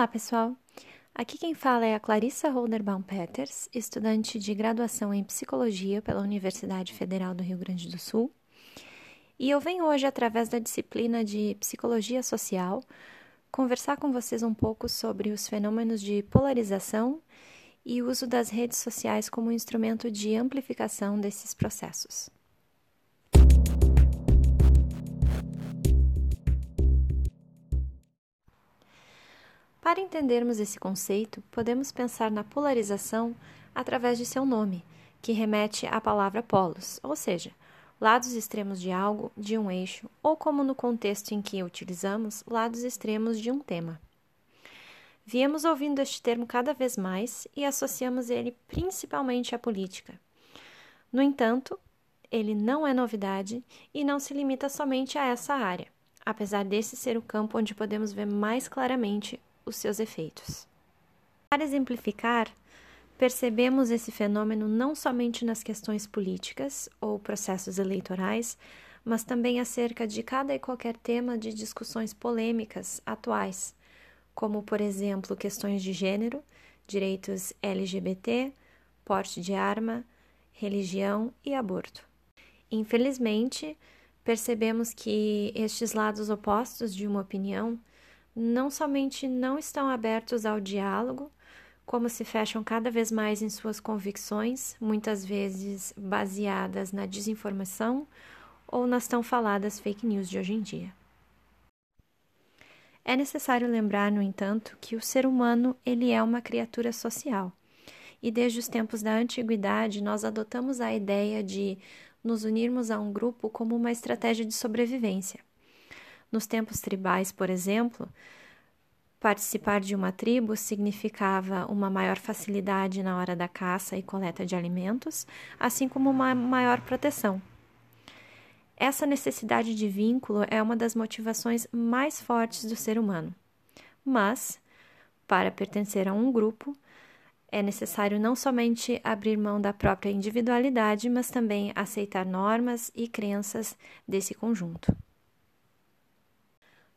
Olá, pessoal! Aqui quem fala é a Clarissa Holderbaum Peters, estudante de graduação em Psicologia pela Universidade Federal do Rio Grande do Sul. E eu venho hoje, através da disciplina de Psicologia Social, conversar com vocês um pouco sobre os fenômenos de polarização e uso das redes sociais como instrumento de amplificação desses processos. Para entendermos esse conceito, podemos pensar na polarização através de seu nome, que remete à palavra polos, ou seja, lados extremos de algo, de um eixo, ou como no contexto em que utilizamos, lados extremos de um tema. Viemos ouvindo este termo cada vez mais e associamos ele principalmente à política. No entanto, ele não é novidade e não se limita somente a essa área, apesar desse ser o campo onde podemos ver mais claramente os seus efeitos. Para exemplificar, percebemos esse fenômeno não somente nas questões políticas ou processos eleitorais, mas também acerca de cada e qualquer tema de discussões polêmicas atuais, como, por exemplo, questões de gênero, direitos LGBT, porte de arma, religião e aborto. Infelizmente, percebemos que estes lados opostos de uma opinião não somente não estão abertos ao diálogo, como se fecham cada vez mais em suas convicções, muitas vezes baseadas na desinformação ou nas tão faladas fake news de hoje em dia. É necessário lembrar, no entanto, que o ser humano ele é uma criatura social. E desde os tempos da antiguidade, nós adotamos a ideia de nos unirmos a um grupo como uma estratégia de sobrevivência. Nos tempos tribais, por exemplo, participar de uma tribo significava uma maior facilidade na hora da caça e coleta de alimentos, assim como uma maior proteção. Essa necessidade de vínculo é uma das motivações mais fortes do ser humano. Mas, para pertencer a um grupo, é necessário não somente abrir mão da própria individualidade, mas também aceitar normas e crenças desse conjunto.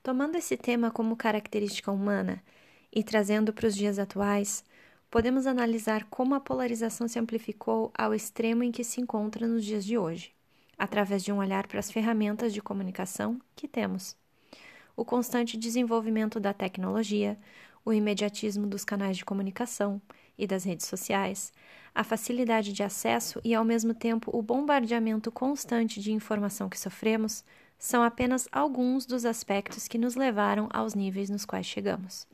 Tomando esse tema como característica humana e trazendo para os dias atuais, podemos analisar como a polarização se amplificou ao extremo em que se encontra nos dias de hoje, através de um olhar para as ferramentas de comunicação que temos. O constante desenvolvimento da tecnologia, o imediatismo dos canais de comunicação e das redes sociais, a facilidade de acesso e, ao mesmo tempo, o bombardeamento constante de informação que sofremos são apenas alguns dos aspectos que nos levaram aos níveis nos quais chegamos.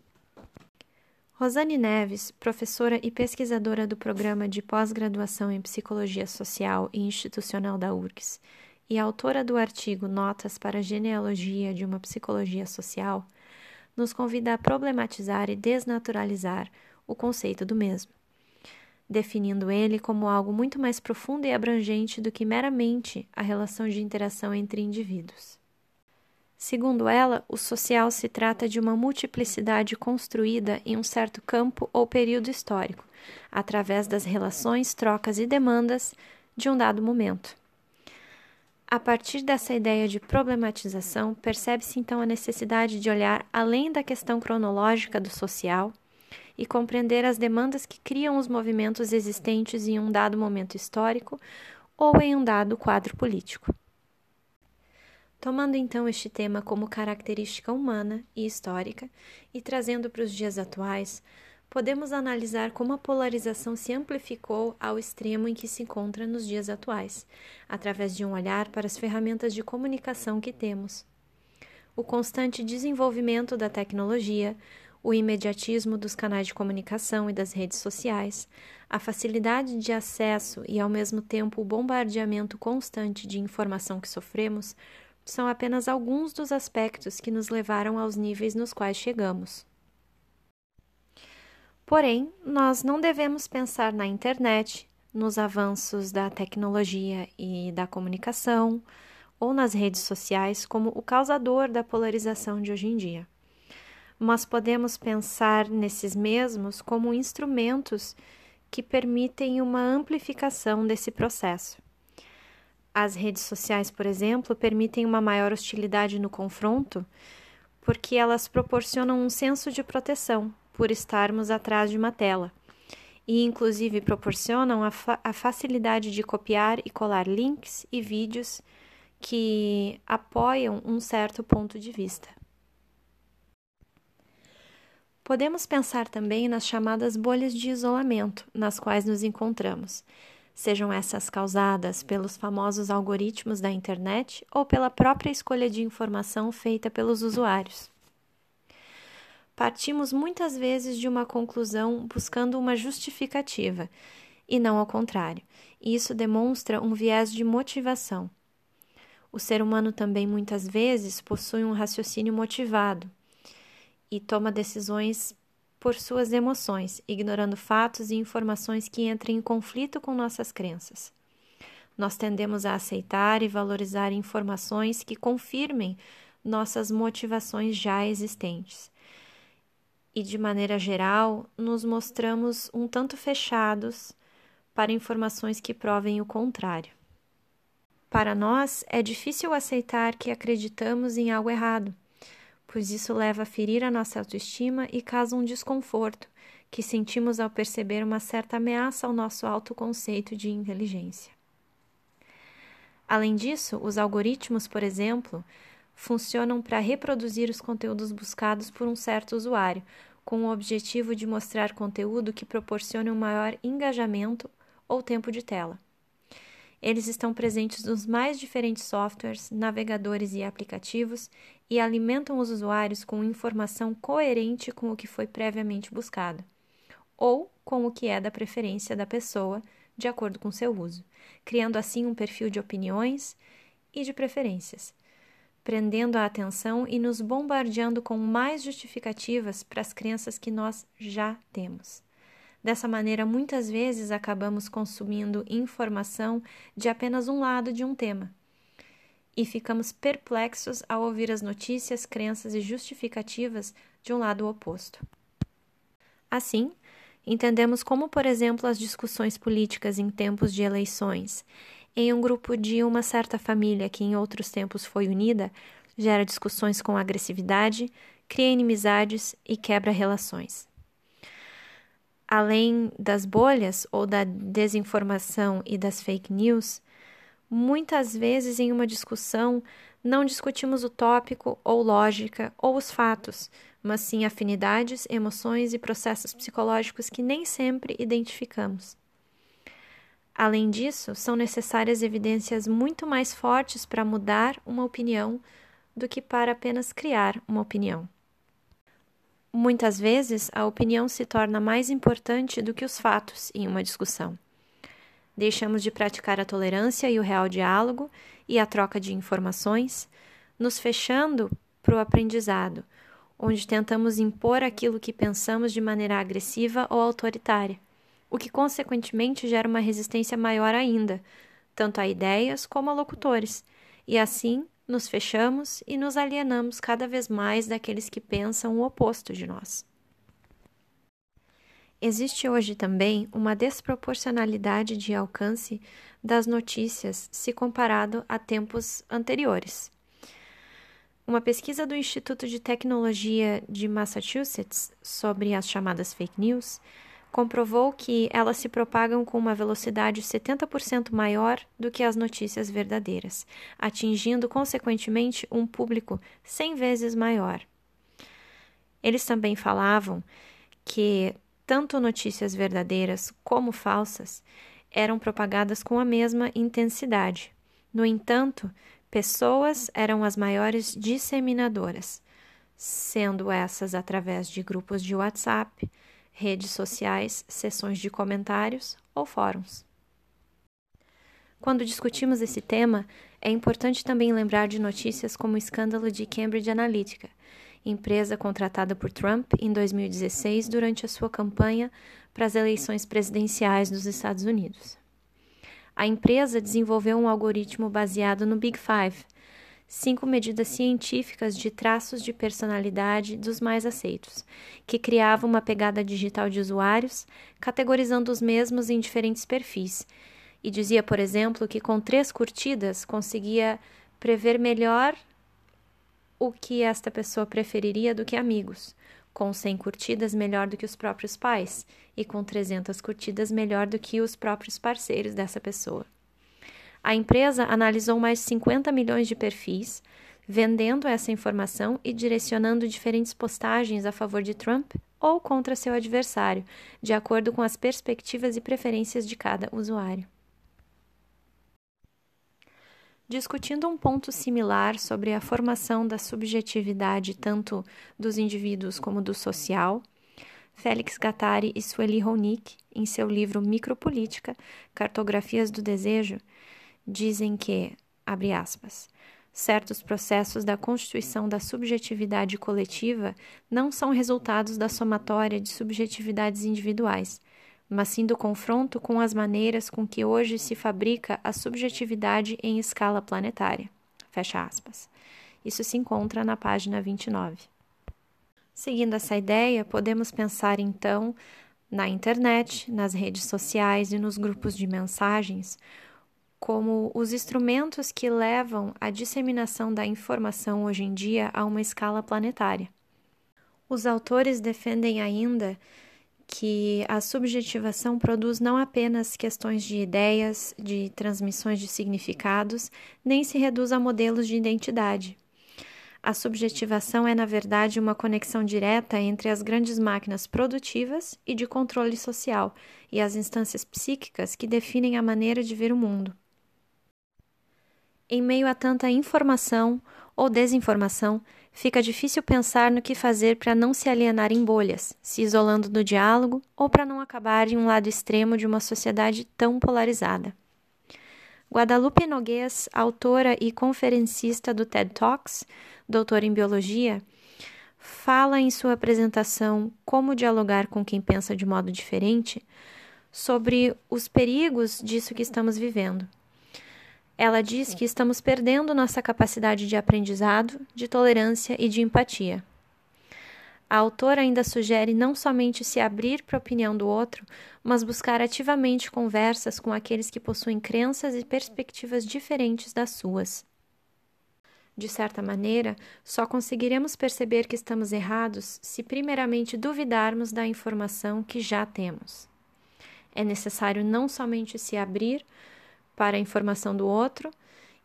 Rosane Neves, professora e pesquisadora do programa de pós-graduação em Psicologia Social e Institucional da URGS e autora do artigo Notas para a Genealogia de uma Psicologia Social, nos convida a problematizar e desnaturalizar o conceito do mesmo definindo ele como algo muito mais profundo e abrangente do que meramente a relação de interação entre indivíduos. Segundo ela, o social se trata de uma multiplicidade construída em um certo campo ou período histórico, através das relações, trocas e demandas de um dado momento. A partir dessa ideia de problematização, percebe-se então a necessidade de olhar além da questão cronológica do social e compreender as demandas que criam os movimentos existentes em um dado momento histórico ou em um dado quadro político. Tomando então este tema como característica humana e histórica e trazendo para os dias atuais, podemos analisar como a polarização se amplificou ao extremo em que se encontra nos dias atuais, através de um olhar para as ferramentas de comunicação que temos. O constante desenvolvimento da tecnologia, o imediatismo dos canais de comunicação e das redes sociais, a facilidade de acesso e, ao mesmo tempo, o bombardeamento constante de informação que sofremos são apenas alguns dos aspectos que nos levaram aos níveis nos quais chegamos. Porém, nós não devemos pensar na internet, nos avanços da tecnologia e da comunicação ou nas redes sociais como o causador da polarização de hoje em dia mas podemos pensar nesses mesmos como instrumentos que permitem uma amplificação desse processo. As redes sociais, por exemplo, permitem uma maior hostilidade no confronto porque elas proporcionam um senso de proteção, por estarmos atrás de uma tela e, inclusive, proporcionam a, fa a facilidade de copiar e colar links e vídeos que apoiam um certo ponto de vista. Podemos pensar também nas chamadas bolhas de isolamento nas quais nos encontramos, sejam essas causadas pelos famosos algoritmos da internet ou pela própria escolha de informação feita pelos usuários. Partimos muitas vezes de uma conclusão buscando uma justificativa, e não ao contrário. Isso demonstra um viés de motivação. O ser humano também muitas vezes possui um raciocínio motivado e toma decisões por suas emoções, ignorando fatos e informações que entrem em conflito com nossas crenças. Nós tendemos a aceitar e valorizar informações que confirmem nossas motivações já existentes e, de maneira geral, nos mostramos um tanto fechados para informações que provem o contrário. Para nós, é difícil aceitar que acreditamos em algo errado, pois isso leva a ferir a nossa autoestima e causa um desconforto que sentimos ao perceber uma certa ameaça ao nosso autoconceito de inteligência. Além disso, os algoritmos, por exemplo, funcionam para reproduzir os conteúdos buscados por um certo usuário, com o objetivo de mostrar conteúdo que proporcione um maior engajamento ou tempo de tela. Eles estão presentes nos mais diferentes softwares, navegadores e aplicativos e alimentam os usuários com informação coerente com o que foi previamente buscado, ou com o que é da preferência da pessoa, de acordo com seu uso, criando assim um perfil de opiniões e de preferências prendendo a atenção e nos bombardeando com mais justificativas para as crenças que nós já temos. Dessa maneira, muitas vezes acabamos consumindo informação de apenas um lado de um tema e ficamos perplexos ao ouvir as notícias, crenças e justificativas de um lado oposto. Assim, entendemos como, por exemplo, as discussões políticas em tempos de eleições em um grupo de uma certa família que em outros tempos foi unida, gera discussões com agressividade, cria inimizades e quebra relações. Além das bolhas ou da desinformação e das fake news, muitas vezes em uma discussão não discutimos o tópico ou lógica ou os fatos, mas sim afinidades, emoções e processos psicológicos que nem sempre identificamos. Além disso, são necessárias evidências muito mais fortes para mudar uma opinião do que para apenas criar uma opinião. Muitas vezes, a opinião se torna mais importante do que os fatos em uma discussão. Deixamos de praticar a tolerância e o real diálogo e a troca de informações, nos fechando para o aprendizado, onde tentamos impor aquilo que pensamos de maneira agressiva ou autoritária o que consequentemente gera uma resistência maior ainda, tanto a ideias como a locutores, e assim nos fechamos e nos alienamos cada vez mais daqueles que pensam o oposto de nós. Existe hoje também uma desproporcionalidade de alcance das notícias se comparado a tempos anteriores. Uma pesquisa do Instituto de Tecnologia de Massachusetts sobre as chamadas fake news comprovou que elas se propagam com uma velocidade 70% maior do que as notícias verdadeiras, atingindo consequentemente um público 100 vezes maior. Eles também falavam que tanto notícias verdadeiras como falsas eram propagadas com a mesma intensidade. No entanto, pessoas eram as maiores disseminadoras, sendo essas através de grupos de WhatsApp, redes sociais, sessões de comentários ou fóruns. Quando discutimos esse tema, é importante também lembrar de notícias como o escândalo de Cambridge Analytica, empresa contratada por Trump em 2016 durante a sua campanha para as eleições presidenciais dos Estados Unidos. A empresa desenvolveu um algoritmo baseado no Big Five, cinco medidas científicas de traços de personalidade dos mais aceitos, que criavam uma pegada digital de usuários, categorizando os mesmos em diferentes perfis. E dizia, por exemplo, que com três curtidas conseguia prever melhor o que esta pessoa preferiria do que amigos. com 100 curtidas melhor do que os próprios pais e com 300 curtidas melhor do que os próprios parceiros dessa pessoa. A empresa analisou mais de 50 milhões de perfis, vendendo essa informação e direcionando diferentes postagens a favor de Trump ou contra seu adversário, de acordo com as perspectivas e preferências de cada usuário. Discutindo um ponto similar sobre a formação da subjetividade tanto dos indivíduos como do social, Félix Gattari e Sueli Ronick, em seu livro Micropolítica, Cartografias do Desejo, dizem que, abre aspas, certos processos da constituição da subjetividade coletiva não são resultados da somatória de subjetividades individuais, mas sim do confronto com as maneiras com que hoje se fabrica a subjetividade em escala planetária. Fecha aspas. Isso se encontra na página 29. Seguindo essa ideia, podemos pensar então na internet, nas redes sociais e nos grupos de mensagens como os instrumentos que levam a disseminação da informação hoje em dia a uma escala planetária. Os autores defendem ainda que a subjetivação produz não apenas questões de ideias, de transmissões de significados, nem se reduz a modelos de identidade. A subjetivação é, na verdade, uma conexão direta entre as grandes máquinas produtivas e de controle social e as instâncias psíquicas que definem a maneira de ver o mundo. Em meio a tanta informação ou desinformação, fica difícil pensar no que fazer para não se alienar em bolhas, se isolando do diálogo ou para não acabar em um lado extremo de uma sociedade tão polarizada. Guadalupe Noguês, autora e conferencista do TED Talks, doutora em biologia, fala em sua apresentação Como dialogar com quem pensa de modo diferente sobre os perigos disso que estamos vivendo ela diz que estamos perdendo nossa capacidade de aprendizado, de tolerância e de empatia. A autora ainda sugere não somente se abrir para a opinião do outro, mas buscar ativamente conversas com aqueles que possuem crenças e perspectivas diferentes das suas. De certa maneira, só conseguiremos perceber que estamos errados se, primeiramente, duvidarmos da informação que já temos. É necessário não somente se abrir, para a informação do outro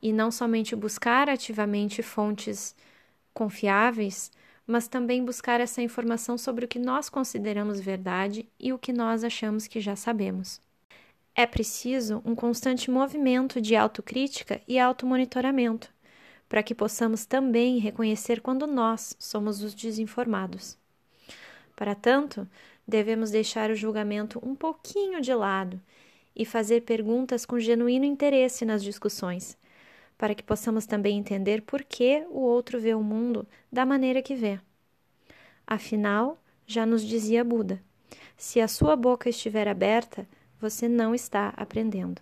e não somente buscar ativamente fontes confiáveis, mas também buscar essa informação sobre o que nós consideramos verdade e o que nós achamos que já sabemos. É preciso um constante movimento de autocrítica e automonitoramento, para que possamos também reconhecer quando nós somos os desinformados. Para tanto, devemos deixar o julgamento um pouquinho de lado e fazer perguntas com genuíno interesse nas discussões, para que possamos também entender por que o outro vê o mundo da maneira que vê. Afinal, já nos dizia Buda: se a sua boca estiver aberta, você não está aprendendo.